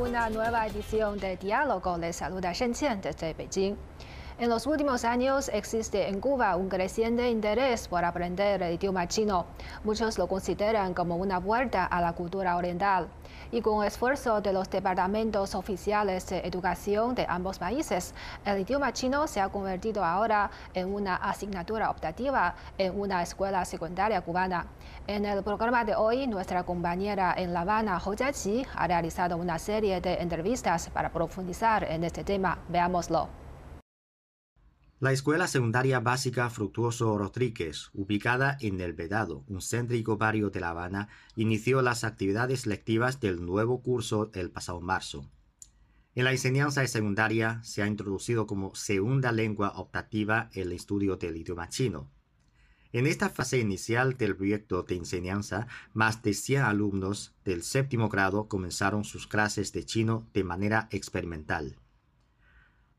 Una nueva edición de Diálogo. Les saluda Shen desde Beijing. En los últimos años existe en Cuba un creciente interés por aprender el idioma chino. Muchos lo consideran como una vuelta a la cultura oriental. Y con esfuerzo de los departamentos oficiales de educación de ambos países, el idioma chino se ha convertido ahora en una asignatura optativa en una escuela secundaria cubana. En el programa de hoy, nuestra compañera en La Habana, Hou Jiaqi, ha realizado una serie de entrevistas para profundizar en este tema. Veámoslo. La Escuela Secundaria Básica Fructuoso Rodríguez, ubicada en El Vedado, un céntrico barrio de La Habana, inició las actividades lectivas del nuevo curso el pasado marzo. En la enseñanza secundaria se ha introducido como segunda lengua optativa el estudio del idioma chino. En esta fase inicial del proyecto de enseñanza, más de 100 alumnos del séptimo grado comenzaron sus clases de chino de manera experimental.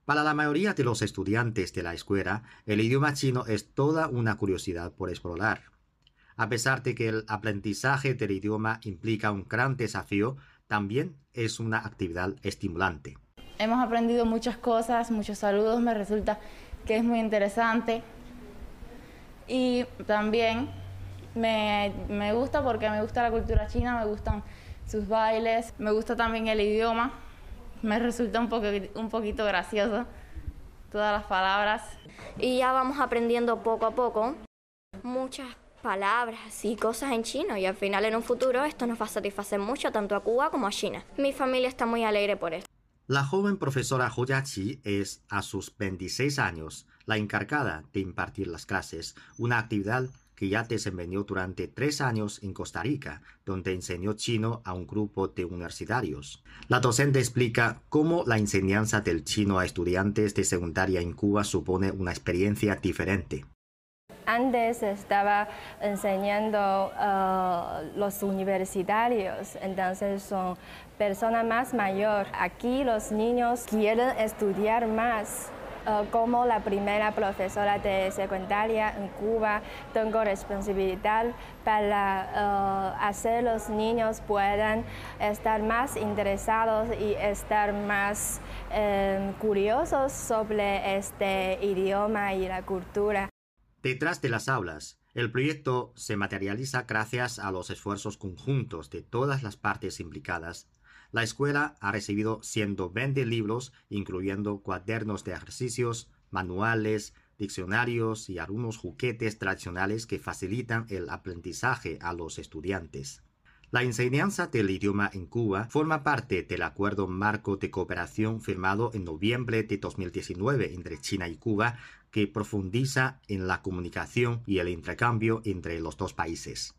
Para la mayoría de los estudiantes de la escuela, el idioma chino es toda una curiosidad por explorar. A pesar de que el aprendizaje del idioma implica un gran desafío, también es una actividad estimulante. Hemos aprendido muchas cosas, muchos saludos, me resulta que es muy interesante. Y también me, me gusta porque me gusta la cultura china, me gustan sus bailes, me gusta también el idioma me resulta un, poco, un poquito gracioso todas las palabras. Y ya vamos aprendiendo poco a poco muchas palabras y cosas en chino y al final en un futuro esto nos va a satisfacer mucho tanto a Cuba como a China. Mi familia está muy alegre por esto. La joven profesora Hu es, a sus 26 años, la encargada de impartir las clases, una actividad que ya desempeñó durante tres años en Costa Rica, donde enseñó chino a un grupo de universitarios. La docente explica cómo la enseñanza del chino a estudiantes de secundaria en Cuba supone una experiencia diferente. Antes estaba enseñando uh, los universitarios, entonces son personas más mayores. Aquí los niños quieren estudiar más eh, como la primera profesora de secundaria en Cuba, tengo responsabilidad para uh, hacer los niños puedan estar más interesados y estar más um, curiosos sobre este idioma y la cultura. Detrás de las aulas, el proyecto se materializa gracias a los esfuerzos conjuntos de todas las partes implicadas la escuela ha recibido 120 libros, incluyendo cuadernos de ejercicios, manuales, diccionarios y algunos juguetes tradicionales que facilitan el aprendizaje a los estudiantes. La enseñanza del idioma en Cuba forma parte del acuerdo marco de cooperación firmado en noviembre de 2019 entre China y Cuba que profundiza en la comunicación y el intercambio entre los dos países.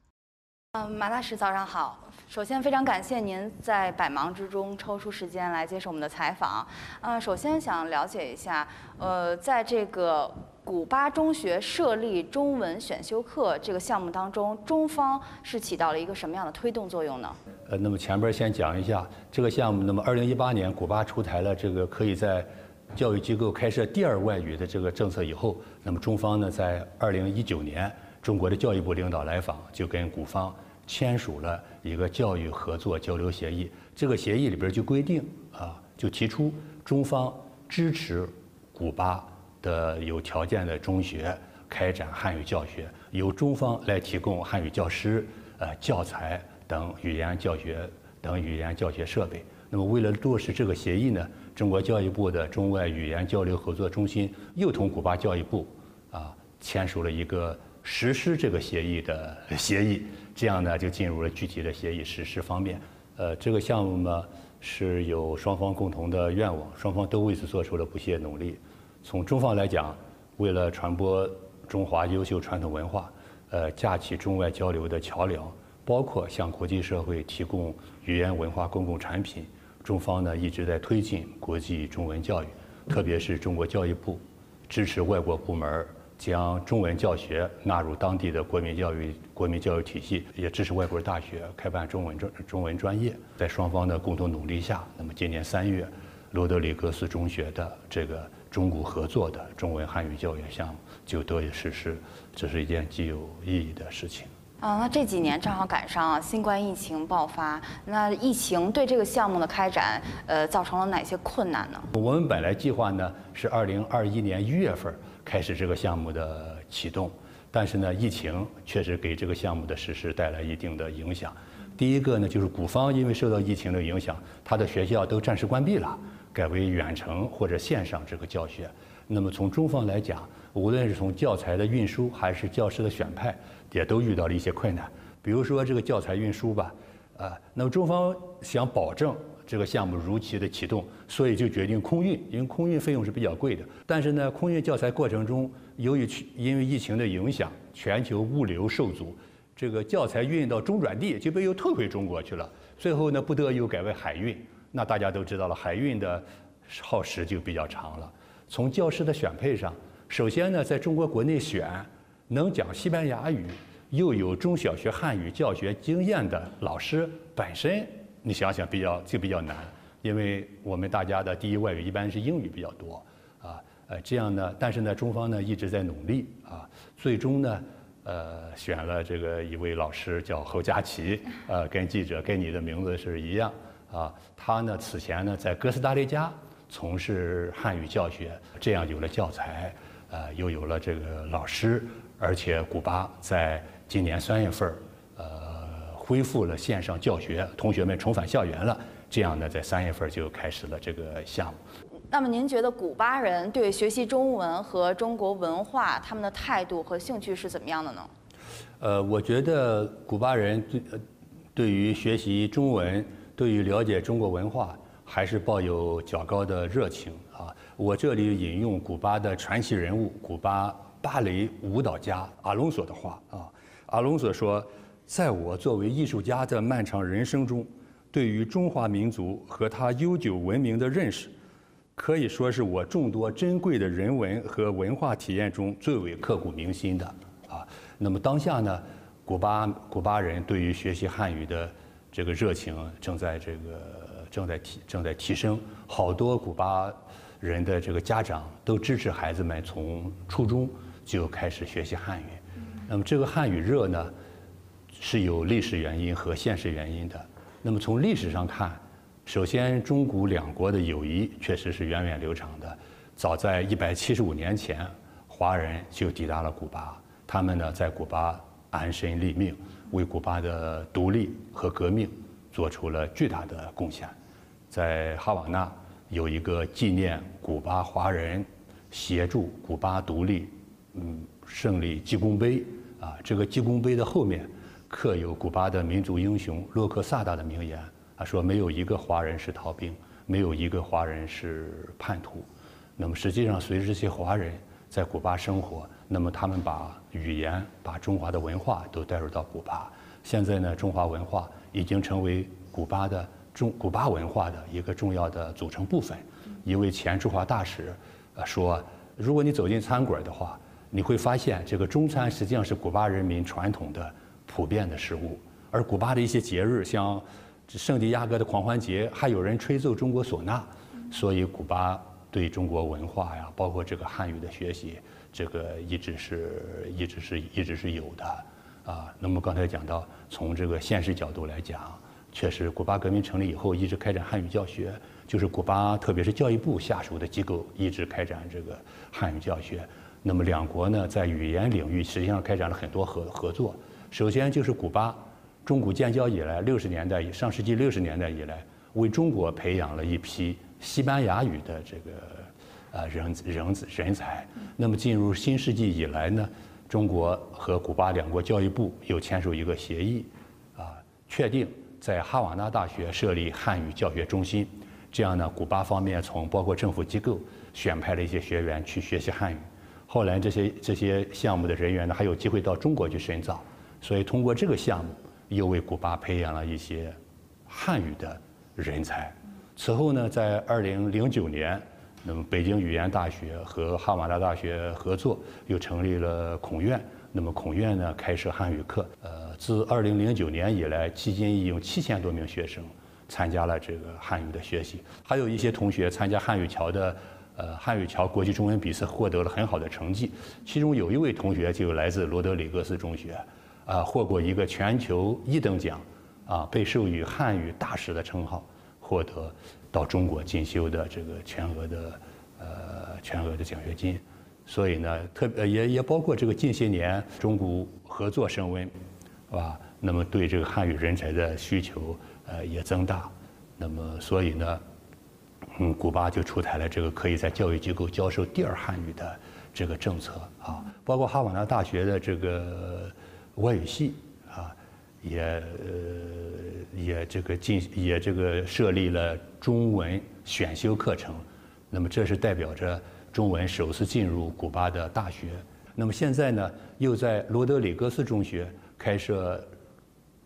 嗯，马大使早上好。首先非常感谢您在百忙之中抽出时间来接受我们的采访。呃，首先想了解一下，呃，在这个古巴中学设立中文选修课这个项目当中，中方是起到了一个什么样的推动作用呢？呃，那么前边先讲一下这个项目。那么，二零一八年古巴出台了这个可以在教育机构开设第二外语的这个政策以后，那么中方呢，在二零一九年，中国的教育部领导来访，就跟古方。签署了一个教育合作交流协议，这个协议里边就规定啊，就提出中方支持古巴的有条件的中学开展汉语教学，由中方来提供汉语教师、呃教材等语言教学等语言教学设备。那么，为了落实这个协议呢，中国教育部的中外语言交流合作中心又同古巴教育部啊签署了一个实施这个协议的协议。这样呢，就进入了具体的协议实施方面。呃，这个项目呢是有双方共同的愿望，双方都为此做出了不懈努力。从中方来讲，为了传播中华优秀传统文化，呃，架起中外交流的桥梁，包括向国际社会提供语言文化公共产品，中方呢一直在推进国际中文教育，特别是中国教育部支持外国部门。将中文教学纳入当地的国民教育国民教育体系，也支持外国大学开办中文专中文专业。在双方的共同努力下，那么今年三月，罗德里格斯中学的这个中古合作的中文汉语教育项目就得以实施，这是一件极有意义的事情。啊，那这几年正好赶上新冠疫情爆发，那疫情对这个项目的开展，呃，造成了哪些困难呢？我们本来计划呢是二零二一年一月份开始这个项目的启动，但是呢，疫情确实给这个项目的实施带来一定的影响。第一个呢，就是古方因为受到疫情的影响，他的学校都暂时关闭了，改为远程或者线上这个教学。那么从中方来讲，无论是从教材的运输还是教师的选派，也都遇到了一些困难。比如说这个教材运输吧，啊，那么中方想保证这个项目如期的启动，所以就决定空运，因为空运费用是比较贵的。但是呢，空运教材过程中，由于去因为疫情的影响，全球物流受阻，这个教材运到中转地就被又退回中国去了。最后呢，不得又改为海运。那大家都知道了，海运的耗时就比较长了。从教师的选配上，首先呢，在中国国内选能讲西班牙语又有中小学汉语教学经验的老师，本身你想想比较就比较难，因为我们大家的第一外语一般是英语比较多，啊，呃，这样呢，但是呢，中方呢一直在努力啊，最终呢，呃，选了这个一位老师叫侯佳琪，呃，跟记者跟你的名字是一样，啊，他呢此前呢在哥斯达黎加。从事汉语教学，这样有了教材，呃，又有了这个老师，而且古巴在今年三月份，呃，恢复了线上教学，同学们重返校园了。这样呢，在三月份就开始了这个项目。那么，您觉得古巴人对学习中文和中国文化，他们的态度和兴趣是怎么样的呢？呃，我觉得古巴人对对于学习中文，对于了解中国文化。还是抱有较高的热情啊！我这里引用古巴的传奇人物、古巴芭蕾舞蹈家阿隆索的话啊。阿隆索说：“在我作为艺术家的漫长人生中，对于中华民族和它悠久文明的认识，可以说是我众多珍贵的人文和文化体验中最为刻骨铭心的啊。”那么当下呢，古巴古巴人对于学习汉语的这个热情正在这个。正在提正在提升，好多古巴人的这个家长都支持孩子们从初中就开始学习汉语。那么这个汉语热呢，是有历史原因和现实原因的。那么从历史上看，首先中古两国的友谊确实是源远流长的。早在一百七十五年前，华人就抵达了古巴，他们呢在古巴安身立命，为古巴的独立和革命做出了巨大的贡献。在哈瓦那有一个纪念古巴华人协助古巴独立，嗯，胜利记功碑啊。这个记功碑的后面刻有古巴的民族英雄洛克萨达的名言，他说：“没有一个华人是逃兵，没有一个华人是叛徒。”那么实际上，随着这些华人在古巴生活，那么他们把语言、把中华的文化都带入到古巴。现在呢，中华文化已经成为古巴的。中古巴文化的一个重要的组成部分，一位前驻华大使，呃说，如果你走进餐馆的话，你会发现这个中餐实际上是古巴人民传统的普遍的食物，而古巴的一些节日，像圣地亚哥的狂欢节，还有人吹奏中国唢呐，所以古巴对中国文化呀，包括这个汉语的学习，这个一直是一直是一直是有的，啊，那么刚才讲到，从这个现实角度来讲。确实，古巴革命成立以后，一直开展汉语教学，就是古巴特别是教育部下属的机构一直开展这个汉语教学。那么两国呢，在语言领域实际上开展了很多合合作。首先就是古巴，中古建交以来六十年代以上世纪六十年代以来，为中国培养了一批西班牙语的这个呃人人人才。那么进入新世纪以来呢，中国和古巴两国教育部又签署一个协议，啊，确定。在哈瓦那大学设立汉语教学中心，这样呢，古巴方面从包括政府机构选派了一些学员去学习汉语。后来这些这些项目的人员呢，还有机会到中国去深造，所以通过这个项目，又为古巴培养了一些汉语的人才。此后呢，在二零零九年，那么北京语言大学和哈瓦那大学合作，又成立了孔院。那么孔院呢，开设汉语课，呃。自二零零九年以来，迄今已有七千多名学生参加了这个汉语的学习，还有一些同学参加汉语桥的，呃，汉语桥国际中文比赛获得了很好的成绩。其中有一位同学就来自罗德里格斯中学，啊，获过一个全球一等奖，啊，被授予汉语大使的称号，获得到中国进修的这个全额的呃全额的奖学金。所以呢，特别也也包括这个近些年中古合作升温，是吧？那么对这个汉语人才的需求呃也增大，那么所以呢，嗯，古巴就出台了这个可以在教育机构教授第二汉语的这个政策啊，包括哈瓦那大学的这个外语系啊，也呃也这个进也这个设立了中文选修课程，那么这是代表着。中文首次进入古巴的大学，那么现在呢，又在罗德里格斯中学开设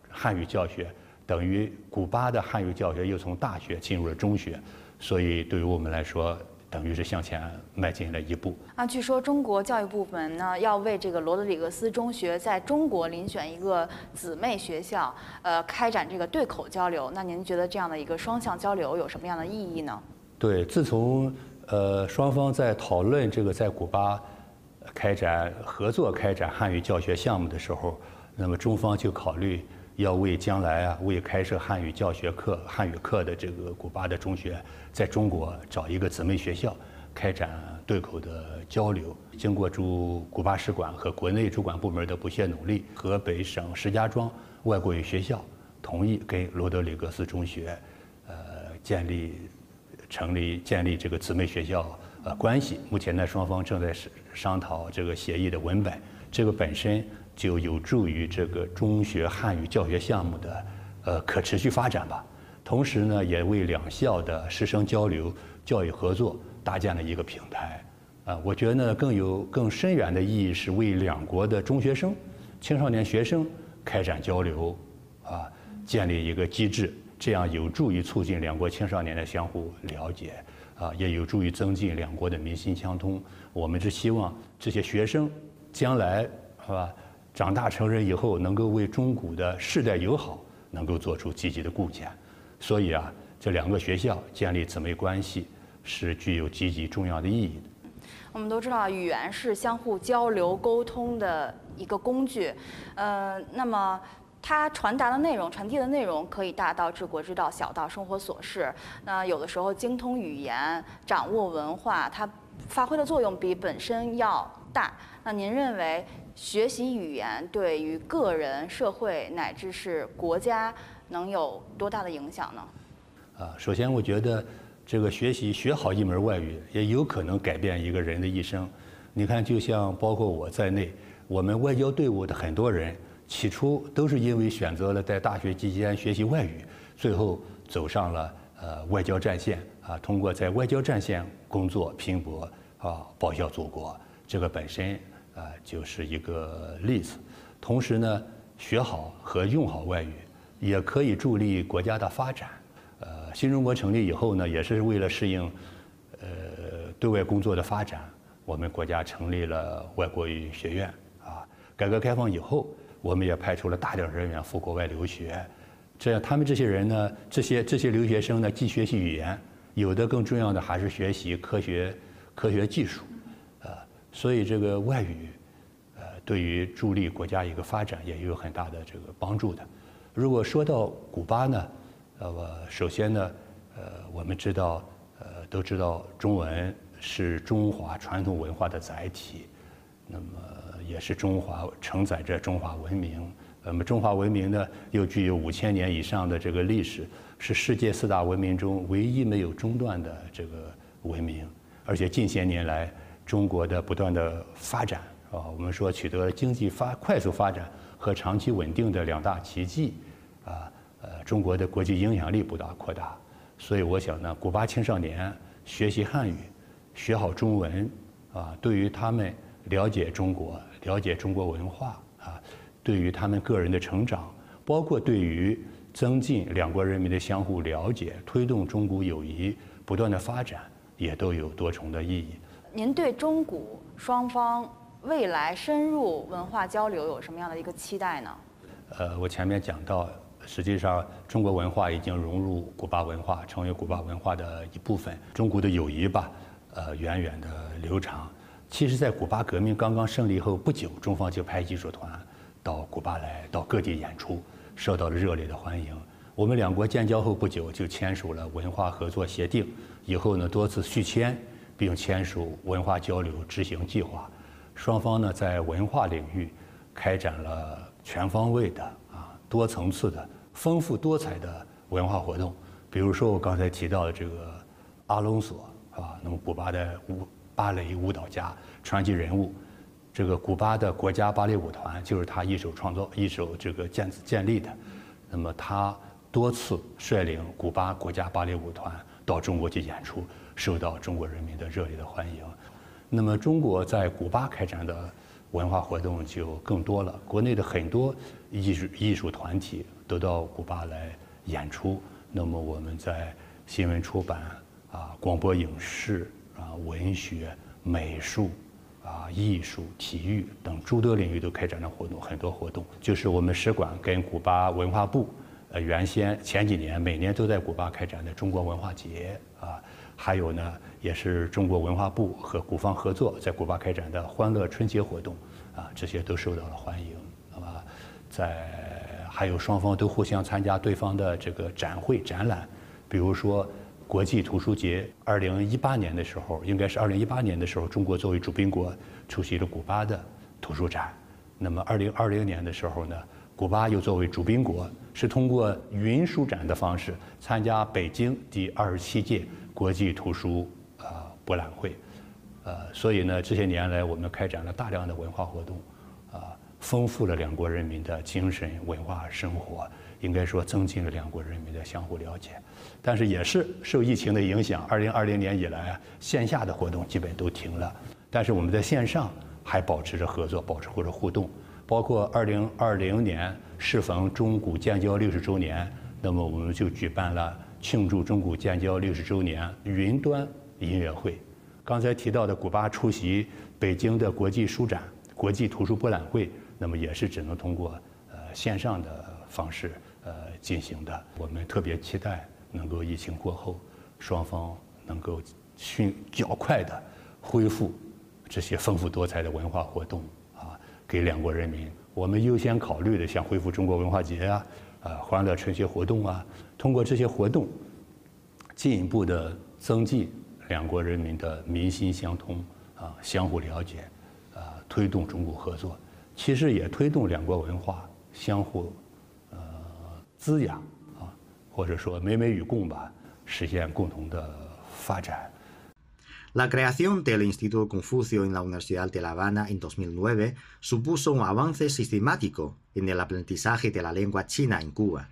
汉语教学，等于古巴的汉语教学又从大学进入了中学，所以对于我们来说，等于是向前迈进了一步。啊，据说中国教育部门呢要为这个罗德里格斯中学在中国遴选一个姊妹学校，呃，开展这个对口交流。那您觉得这样的一个双向交流有什么样的意义呢？对，自从呃，双方在讨论这个在古巴开展合作开展汉语教学项目的时候，那么中方就考虑要为将来啊，为开设汉语教学课、汉语课的这个古巴的中学，在中国找一个姊妹学校，开展对口的交流。经过驻古巴使馆和国内主管部门的不懈努力，河北省石家庄外国语学校同意跟罗德里格斯中学，呃，建立。成立建立这个姊妹学校呃关系，目前呢双方正在商商讨这个协议的文本，这个本身就有助于这个中学汉语教学项目的呃可持续发展吧。同时呢，也为两校的师生交流、教育合作搭建了一个平台。啊，我觉得呢更有更深远的意义是为两国的中学生、青少年学生开展交流，啊，建立一个机制。这样有助于促进两国青少年的相互了解，啊，也有助于增进两国的民心相通。我们是希望这些学生将来是吧，长大成人以后能够为中古的世代友好能够做出积极的贡献。所以啊，这两个学校建立姊妹关系是具有积极重要的意义的。我们都知道，语言是相互交流沟通的一个工具，呃，那么。它传达的内容、传递的内容可以大到治国之道，小到生活琐事。那有的时候精通语言、掌握文化，它发挥的作用比本身要大。那您认为学习语言对于个人、社会乃至是国家能有多大的影响呢？啊，首先我觉得这个学习学好一门外语，也有可能改变一个人的一生。你看，就像包括我在内，我们外交队伍的很多人。起初都是因为选择了在大学期间学习外语，最后走上了呃外交战线啊，通过在外交战线工作拼搏啊，报效祖国，这个本身啊就是一个例子。同时呢，学好和用好外语，也可以助力国家的发展。呃，新中国成立以后呢，也是为了适应呃对外工作的发展，我们国家成立了外国语学院啊。改革开放以后。我们也派出了大量人员赴国外留学，这样他们这些人呢，这些这些留学生呢，既学习语言，有的更重要的还是学习科学、科学技术，所以这个外语，呃，对于助力国家一个发展也有很大的这个帮助的。如果说到古巴呢，呃，首先呢，呃，我们知道，呃，都知道中文是中华传统文化的载体，那么。也是中华承载着中华文明，那么中华文明呢，又具有五千年以上的这个历史，是世界四大文明中唯一没有中断的这个文明。而且近些年来，中国的不断的发展啊，我们说取得了经济发快速发展和长期稳定的两大奇迹，啊，呃，中国的国际影响力不断扩大。所以我想呢，古巴青少年学习汉语，学好中文，啊，对于他们了解中国。了解中国文化啊，对于他们个人的成长，包括对于增进两国人民的相互了解，推动中古友谊不断的发展，也都有多重的意义。您对中古双方未来深入文化交流有什么样的一个期待呢？呃，我前面讲到，实际上中国文化已经融入古巴文化，成为古巴文化的一部分。中古的友谊吧，呃，源远的流长。其实，在古巴革命刚刚胜利后不久，中方就派艺术团到古巴来，到各地演出，受到了热烈的欢迎。我们两国建交后不久就签署了文化合作协定，以后呢多次续签，并签署文化交流执行计划。双方呢在文化领域开展了全方位的啊多层次的丰富多彩的文化活动。比如说我刚才提到的这个阿隆索啊，那么古巴的舞芭蕾舞蹈家、传奇人物，这个古巴的国家芭蕾舞团就是他一手创造、一手这个建建立的。那么他。多次率领古巴国家芭蕾舞团到中国去演出，受到中国人民的热烈的欢迎。那么，中国在古巴开展的文化活动就更多了。国内的很多艺术艺术团体都到古巴来演出。那么，我们在新闻出版、啊广播影视、啊文学、美术、啊艺术、体育等诸多领域都开展了活动，很多活动。就是我们使馆跟古巴文化部。呃，原先前几年每年都在古巴开展的中国文化节啊，还有呢，也是中国文化部和古方合作在古巴开展的欢乐春节活动啊，这些都受到了欢迎。那么，在还有双方都互相参加对方的这个展会展览，比如说国际图书节，二零一八年的时候，应该是二零一八年的时候，中国作为主宾国出席了古巴的图书展。那么二零二零年的时候呢？古巴又作为主宾国，是通过云书展的方式参加北京第二十七届国际图书啊博览会，呃，所以呢，这些年来我们开展了大量的文化活动，啊，丰富了两国人民的精神文化生活，应该说增进了两国人民的相互了解。但是也是受疫情的影响，二零二零年以来啊，线下的活动基本都停了，但是我们在线上还保持着合作，保持或者互动。包括二零二零年适逢中古建交六十周年，那么我们就举办了庆祝中古建交六十周年云端音乐会。刚才提到的古巴出席北京的国际书展、国际图书博览会，那么也是只能通过呃线上的方式呃进行的。我们特别期待能够疫情过后，双方能够迅较快的恢复这些丰富多彩的文化活动。给两国人民，我们优先考虑的像恢复中国文化节啊，啊欢乐春节活动啊，通过这些活动，进一步的增进两国人民的民心相通啊，相互了解，啊推动中古合作，其实也推动两国文化相互呃滋养啊，或者说美美与共吧，实现共同的发展。La creación del Instituto Confucio en la Universidad de La Habana en 2009 supuso un avance sistemático en el aprendizaje de la lengua china en Cuba.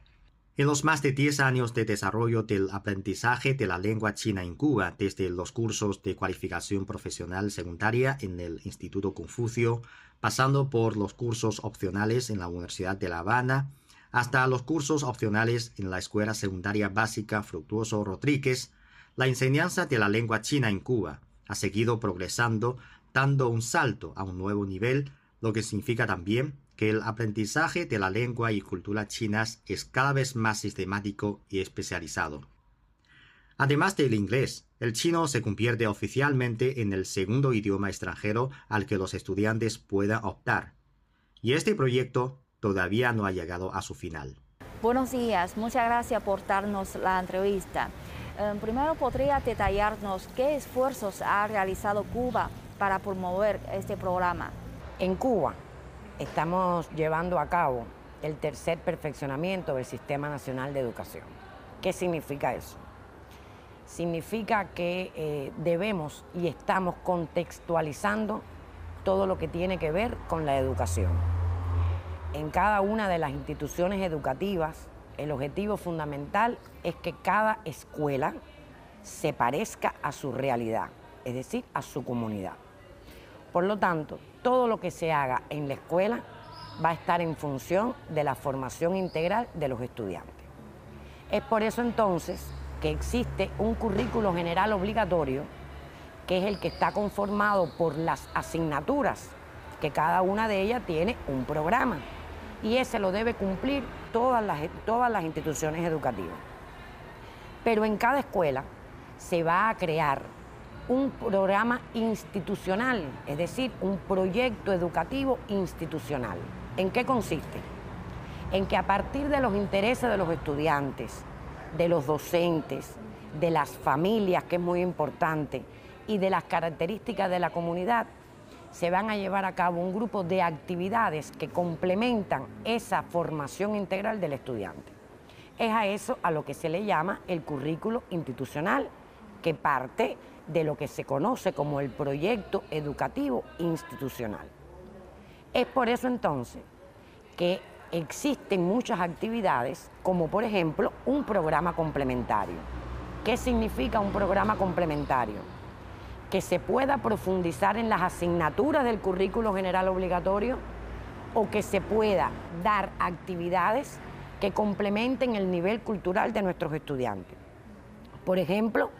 En los más de 10 años de desarrollo del aprendizaje de la lengua china en Cuba, desde los cursos de cualificación profesional secundaria en el Instituto Confucio, pasando por los cursos opcionales en la Universidad de La Habana, hasta los cursos opcionales en la Escuela Secundaria Básica Fructuoso Rodríguez, la enseñanza de la lengua china en Cuba ha seguido progresando, dando un salto a un nuevo nivel, lo que significa también que el aprendizaje de la lengua y cultura chinas es cada vez más sistemático y especializado. Además del inglés, el chino se convierte oficialmente en el segundo idioma extranjero al que los estudiantes puedan optar. Y este proyecto todavía no ha llegado a su final. Buenos días, muchas gracias por darnos la entrevista. Eh, primero, ¿podría detallarnos qué esfuerzos ha realizado Cuba para promover este programa? En Cuba estamos llevando a cabo el tercer perfeccionamiento del Sistema Nacional de Educación. ¿Qué significa eso? Significa que eh, debemos y estamos contextualizando todo lo que tiene que ver con la educación. En cada una de las instituciones educativas el objetivo fundamental es que cada escuela se parezca a su realidad, es decir, a su comunidad. Por lo tanto, todo lo que se haga en la escuela va a estar en función de la formación integral de los estudiantes. Es por eso entonces que existe un currículo general obligatorio, que es el que está conformado por las asignaturas, que cada una de ellas tiene un programa y ese lo debe cumplir todas las, todas las instituciones educativas. Pero en cada escuela se va a crear un programa institucional, es decir, un proyecto educativo institucional. ¿En qué consiste? En que a partir de los intereses de los estudiantes, de los docentes, de las familias, que es muy importante, y de las características de la comunidad, se van a llevar a cabo un grupo de actividades que complementan esa formación integral del estudiante. Es a eso a lo que se le llama el currículo institucional, que parte de lo que se conoce como el proyecto educativo institucional. Es por eso entonces que existen muchas actividades, como por ejemplo un programa complementario. ¿Qué significa un programa complementario? Que se pueda profundizar en las asignaturas del currículo general obligatorio o que se pueda dar actividades que complementen el nivel cultural de nuestros estudiantes. Por ejemplo,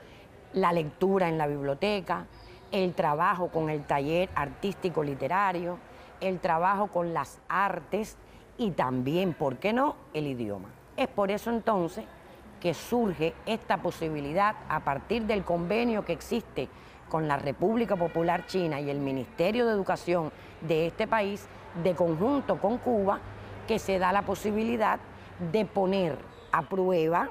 la lectura en la biblioteca, el trabajo con el taller artístico literario, el trabajo con las artes y también, ¿por qué no?, el idioma. Es por eso entonces que surge esta posibilidad a partir del convenio que existe con la República Popular China y el Ministerio de Educación de este país, de conjunto con Cuba, que se da la posibilidad de poner a prueba,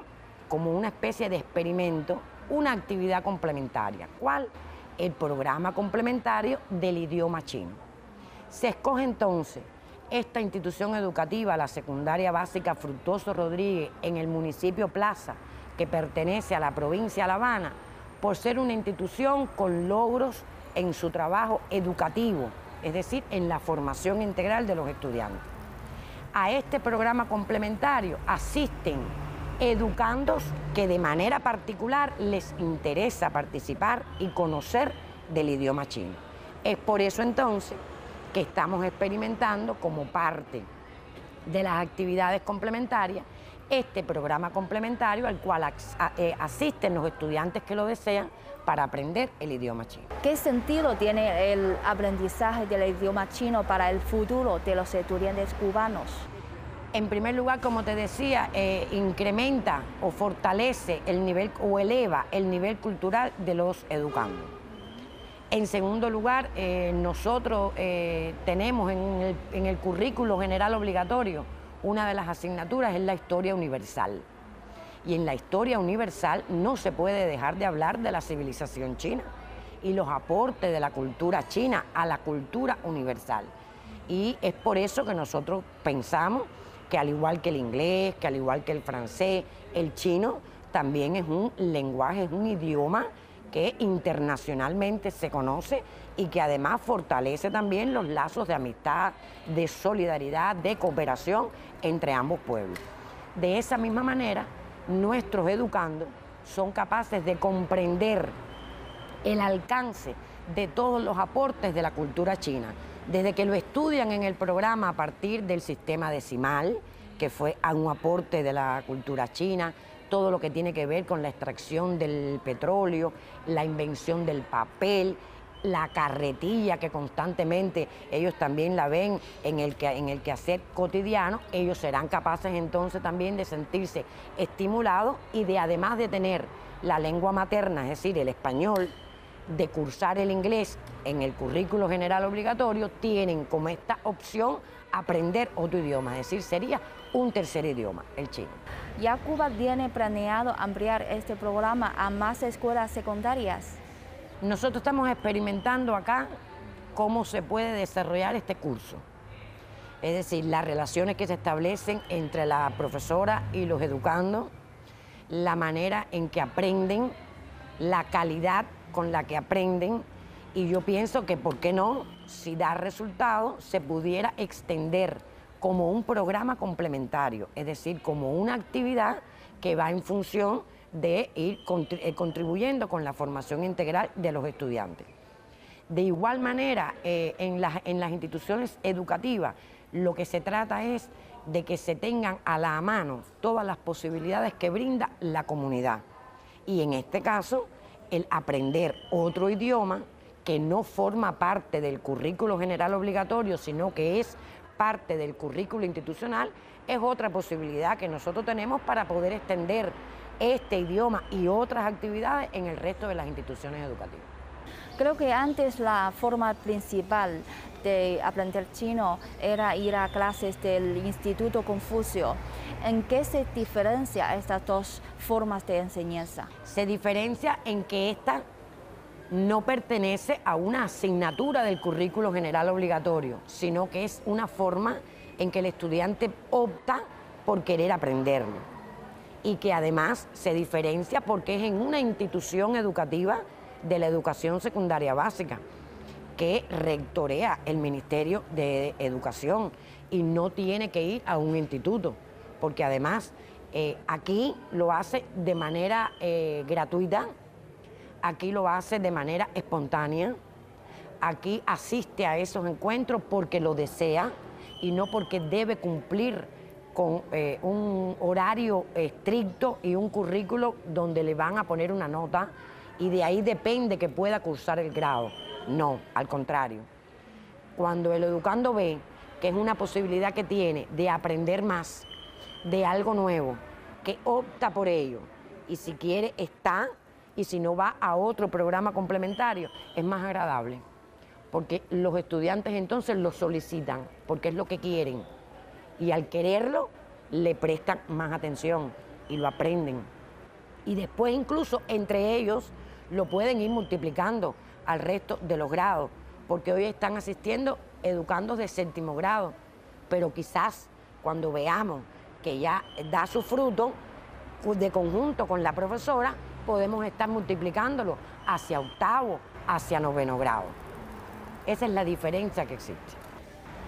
como una especie de experimento, una actividad complementaria. ¿Cuál? El programa complementario del idioma chino. Se escoge entonces esta institución educativa, la secundaria básica Fructuoso Rodríguez, en el municipio Plaza, que pertenece a la provincia de La Habana, por ser una institución con logros en su trabajo educativo, es decir, en la formación integral de los estudiantes. A este programa complementario asisten educandos que de manera particular les interesa participar y conocer del idioma chino. Es por eso entonces que estamos experimentando como parte de las actividades complementarias este programa complementario al cual eh, asisten los estudiantes que lo desean para aprender el idioma chino. ¿Qué sentido tiene el aprendizaje del idioma chino para el futuro de los estudiantes cubanos? En primer lugar, como te decía, eh, incrementa o fortalece el nivel o eleva el nivel cultural de los educandos. En segundo lugar, eh, nosotros eh, tenemos en el, en el currículo general obligatorio una de las asignaturas es la historia universal. Y en la historia universal no se puede dejar de hablar de la civilización china y los aportes de la cultura china a la cultura universal. Y es por eso que nosotros pensamos que al igual que el inglés, que al igual que el francés, el chino también es un lenguaje, es un idioma que internacionalmente se conoce y que además fortalece también los lazos de amistad, de solidaridad, de cooperación entre ambos pueblos. De esa misma manera, nuestros educandos son capaces de comprender el alcance de todos los aportes de la cultura china, desde que lo estudian en el programa a partir del sistema decimal, que fue un aporte de la cultura china, todo lo que tiene que ver con la extracción del petróleo, la invención del papel, la carretilla que constantemente ellos también la ven en el, en el quehacer cotidiano, ellos serán capaces entonces también de sentirse estimulados y de además de tener la lengua materna, es decir, el español, de cursar el inglés en el currículo general obligatorio, tienen como esta opción aprender otro idioma, es decir, sería un tercer idioma, el chino. ¿Ya Cuba tiene planeado ampliar este programa a más escuelas secundarias? Nosotros estamos experimentando acá cómo se puede desarrollar este curso. Es decir, las relaciones que se establecen entre la profesora y los educandos, la manera en que aprenden, la calidad con la que aprenden y yo pienso que, ¿por qué no? Si da resultado, se pudiera extender como un programa complementario, es decir, como una actividad que va en función de ir eh, contribuyendo con la formación integral de los estudiantes. De igual manera, eh, en, las, en las instituciones educativas, lo que se trata es de que se tengan a la mano todas las posibilidades que brinda la comunidad. Y en este caso, el aprender otro idioma que no forma parte del currículo general obligatorio, sino que es parte del currículo institucional, es otra posibilidad que nosotros tenemos para poder extender este idioma y otras actividades en el resto de las instituciones educativas. Creo que antes la forma principal de aprender chino era ir a clases del Instituto Confucio. ¿En qué se diferencia estas dos formas de enseñanza? Se diferencia en que esta no pertenece a una asignatura del currículo general obligatorio, sino que es una forma en que el estudiante opta por querer aprenderlo y que además se diferencia porque es en una institución educativa de la educación secundaria básica que rectorea el Ministerio de Educación y no tiene que ir a un instituto, porque además eh, aquí lo hace de manera eh, gratuita, aquí lo hace de manera espontánea, aquí asiste a esos encuentros porque lo desea y no porque debe cumplir con eh, un horario estricto y un currículo donde le van a poner una nota y de ahí depende que pueda cursar el grado. No, al contrario. Cuando el educando ve que es una posibilidad que tiene de aprender más, de algo nuevo, que opta por ello y si quiere está y si no va a otro programa complementario, es más agradable. Porque los estudiantes entonces lo solicitan, porque es lo que quieren. Y al quererlo, le prestan más atención y lo aprenden. Y después incluso entre ellos lo pueden ir multiplicando al resto de los grados, porque hoy están asistiendo educandos de séptimo grado, pero quizás cuando veamos que ya da su fruto, de conjunto con la profesora, podemos estar multiplicándolo hacia octavo, hacia noveno grado. Esa es la diferencia que existe.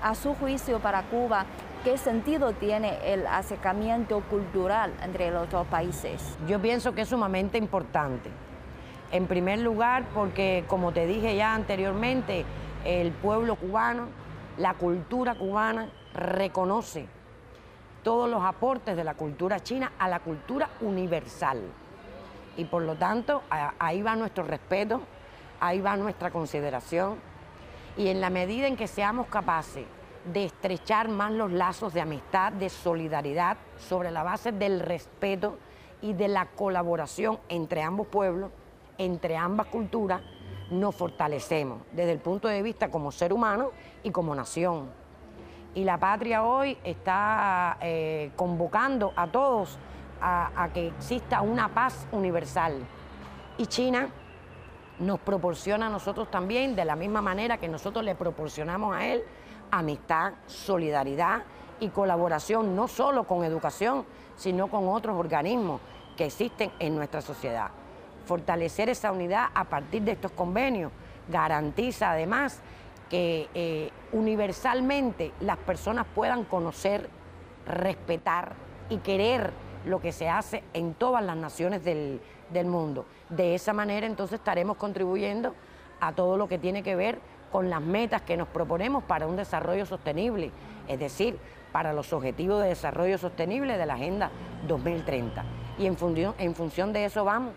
A su juicio para Cuba, ¿qué sentido tiene el acercamiento cultural entre los dos países? Yo pienso que es sumamente importante en primer lugar, porque como te dije ya anteriormente, el pueblo cubano, la cultura cubana reconoce todos los aportes de la cultura china a la cultura universal. Y por lo tanto, ahí va nuestro respeto, ahí va nuestra consideración. Y en la medida en que seamos capaces de estrechar más los lazos de amistad, de solidaridad, sobre la base del respeto y de la colaboración entre ambos pueblos, entre ambas culturas nos fortalecemos desde el punto de vista como ser humano y como nación. Y la patria hoy está eh, convocando a todos a, que exista una paz universal. Y China nos proporciona a nosotros también, de la misma manera que nosotros le proporcionamos a él, amistad, solidaridad y colaboración, no solo con educación, sino con otros organismos que existen en nuestra sociedad fortalecer esa unidad a partir de estos convenios. Garantiza además que eh, universalmente las personas puedan conocer, respetar y querer lo que se hace en todas las naciones del, del mundo. De esa manera entonces estaremos contribuyendo a todo lo que tiene que ver con las metas que nos proponemos para un desarrollo sostenible, es decir, para los objetivos de desarrollo sostenible de la Agenda 2030. Y en función, en función de eso vamos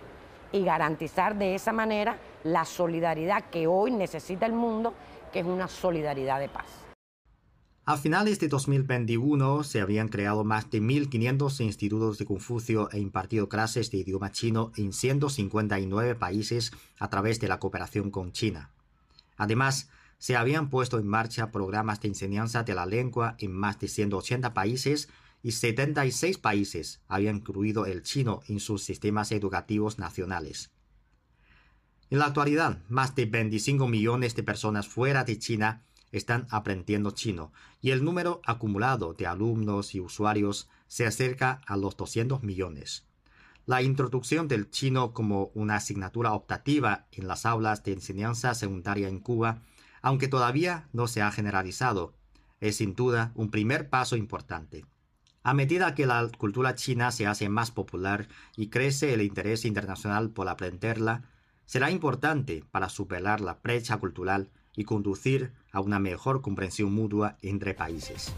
y garantizar de esa manera la solidaridad que hoy necesita el mundo, que es una solidaridad de paz. A finales de 2021 se habían creado más de 1.500 institutos de Confucio e impartido clases de idioma chino en 159 países a través de la cooperación con China. Además, se habían puesto en marcha programas de enseñanza de la lengua en más de 180 países y 76 países habían incluido el chino en sus sistemas educativos nacionales. En la actualidad, más de 25 millones de personas fuera de China están aprendiendo chino y el número acumulado de alumnos y usuarios se acerca a los 200 millones. La introducción del chino como una asignatura optativa en las aulas de enseñanza secundaria en Cuba, aunque todavía no se ha generalizado, es sin duda un primer paso importante. A medida que la cultura china se hace más popular y crece el interés internacional por aprenderla, será importante para superar la brecha cultural y conducir a una mejor comprensión mutua entre países.